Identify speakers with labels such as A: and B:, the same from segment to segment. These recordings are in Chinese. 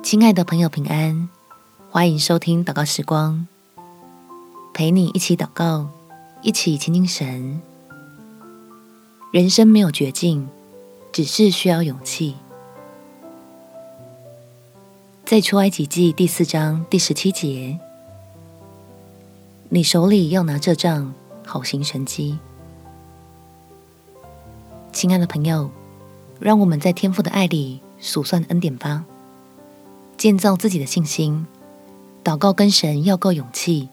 A: 亲爱的朋友，平安！欢迎收听祷告时光，陪你一起祷告，一起亲近神。人生没有绝境，只是需要勇气。在出埃及记第四章第十七节，你手里要拿这杖，好行神迹。亲爱的朋友，让我们在天父的爱里数算恩典吧。建造自己的信心，祷告跟神要够勇气，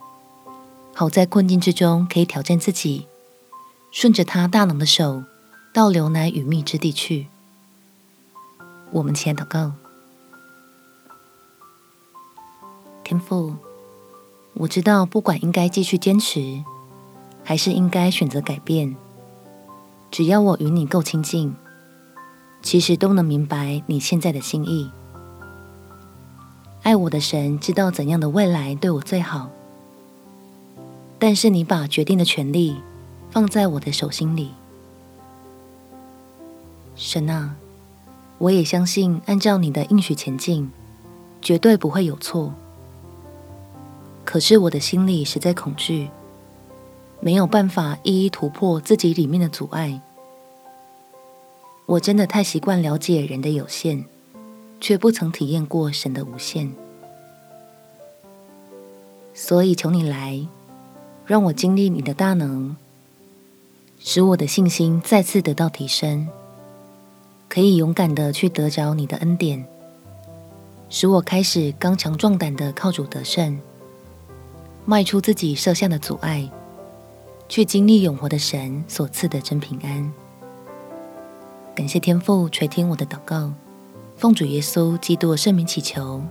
A: 好在困境之中可以挑战自己，顺着他大能的手到流奶与蜜之地去。我们前祷告，天父，我知道不管应该继续坚持，还是应该选择改变，只要我与你够亲近，其实都能明白你现在的心意。爱我的神知道怎样的未来对我最好，但是你把决定的权利放在我的手心里。神啊，我也相信按照你的应许前进，绝对不会有错。可是我的心里实在恐惧，没有办法一一突破自己里面的阻碍。我真的太习惯了解人的有限。却不曾体验过神的无限，所以求你来，让我经历你的大能，使我的信心再次得到提升，可以勇敢的去得着你的恩典，使我开始刚强壮胆的靠主得胜，迈出自己设下的阻碍，去经历永活的神所赐的真平安。感谢天父垂听我的祷告。奉主耶稣基督的圣名祈求，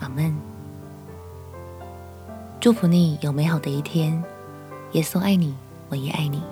A: 阿门。祝福你有美好的一天。耶稣爱你，我也爱你。